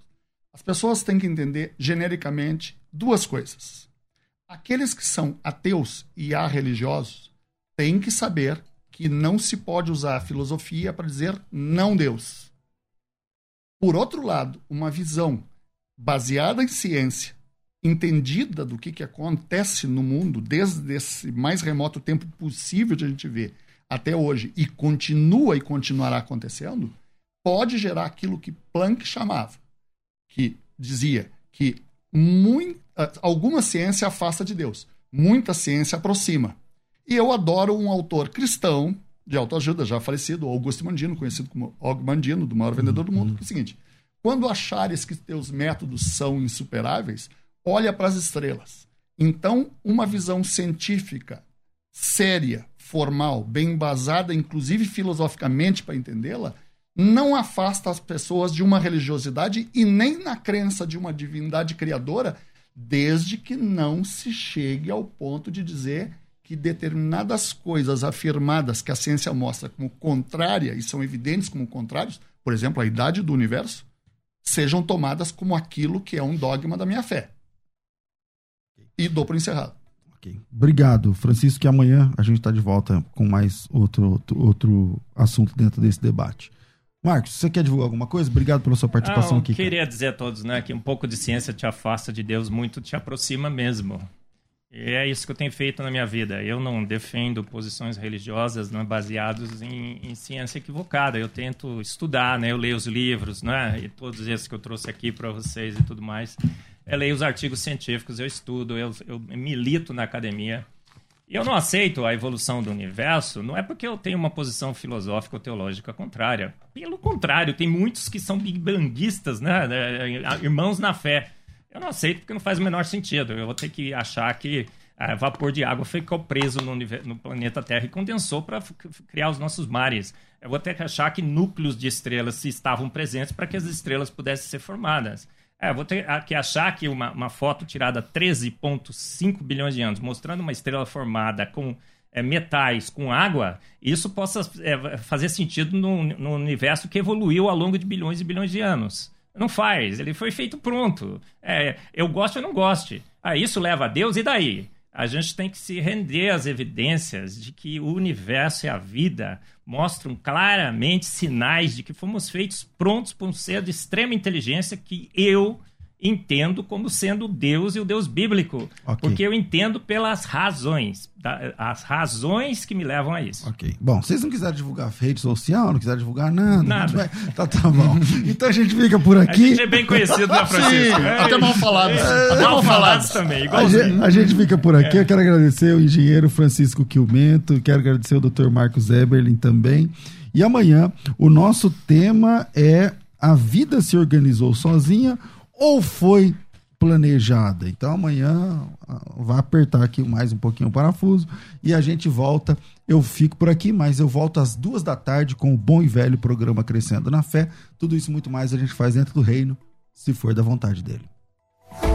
As pessoas têm que entender genericamente duas coisas. Aqueles que são ateus e religiosos têm que saber que não se pode usar a filosofia para dizer não Deus. Por outro lado, uma visão baseada em ciência, entendida do que, que acontece no mundo desde esse mais remoto tempo possível de a gente ver até hoje e continua e continuará acontecendo, pode gerar aquilo que Planck chamava, que dizia que muita, alguma ciência afasta de Deus, muita ciência aproxima. E eu adoro um autor cristão de autoajuda, já falecido, Augusto Mandino, conhecido como Og Mandino, do maior vendedor do mundo, que é o seguinte: quando achares que teus métodos são insuperáveis, olha para as estrelas. Então, uma visão científica, séria, formal, bem embasada, inclusive filosoficamente para entendê-la, não afasta as pessoas de uma religiosidade e nem na crença de uma divindade criadora, desde que não se chegue ao ponto de dizer que determinadas coisas afirmadas que a ciência mostra como contrária e são evidentes como contrários, por exemplo, a idade do universo, sejam tomadas como aquilo que é um dogma da minha fé. E dou por encerrado. Okay. Obrigado, Francisco, que amanhã a gente está de volta com mais outro, outro, outro assunto dentro desse debate. Marcos, você quer divulgar alguma coisa? Obrigado pela sua participação ah, aqui. Eu queria cara. dizer a todos né, que um pouco de ciência te afasta de Deus, muito te aproxima mesmo. E é isso que eu tenho feito na minha vida. Eu não defendo posições religiosas né, baseadas em, em, ciência equivocada. Eu tento estudar, né? Eu leio os livros, né? E todos esses que eu trouxe aqui para vocês e tudo mais. Eu leio os artigos científicos, eu estudo, eu, eu milito na academia. E eu não aceito a evolução do universo, não é porque eu tenho uma posição filosófica ou teológica contrária. Pelo contrário, tem muitos que são big banguistas, né? Irmãos na fé eu não aceito porque não faz o menor sentido. Eu vou ter que achar que ah, vapor de água ficou preso no, no planeta Terra e condensou para criar os nossos mares. Eu vou ter que achar que núcleos de estrelas estavam presentes para que as estrelas pudessem ser formadas. É, vou ter que achar que uma, uma foto tirada há 13,5 bilhões de anos, mostrando uma estrela formada com é, metais, com água, isso possa é, fazer sentido no, no universo que evoluiu ao longo de bilhões e bilhões de anos. Não faz, ele foi feito pronto. É, eu gosto ou não goste. Ah, isso leva a Deus, e daí? A gente tem que se render às evidências de que o universo e a vida mostram claramente sinais de que fomos feitos prontos por um ser de extrema inteligência que eu entendo como sendo Deus e o Deus bíblico. Okay. Porque eu entendo pelas razões. As razões que me levam a isso. Ok. Bom, vocês não quiserem divulgar rede social, não quiserem divulgar nada. Nada. Tá, tá bom. Então a gente fica por aqui. A gente é bem conhecido, né, Francisco? Sim, é, até mal falados. É, até mal falados também, a gente, a gente, fica por aqui. É. Eu quero agradecer o engenheiro Francisco Quilmento, quero agradecer o Dr. Marcos Eberlin também. E amanhã o nosso tema é A Vida se Organizou Sozinha ou foi planejada. Então amanhã ah, vai apertar aqui mais um pouquinho o parafuso e a gente volta. Eu fico por aqui, mas eu volto às duas da tarde com o bom e velho programa Crescendo na Fé. Tudo isso muito mais a gente faz dentro do reino, se for da vontade dele.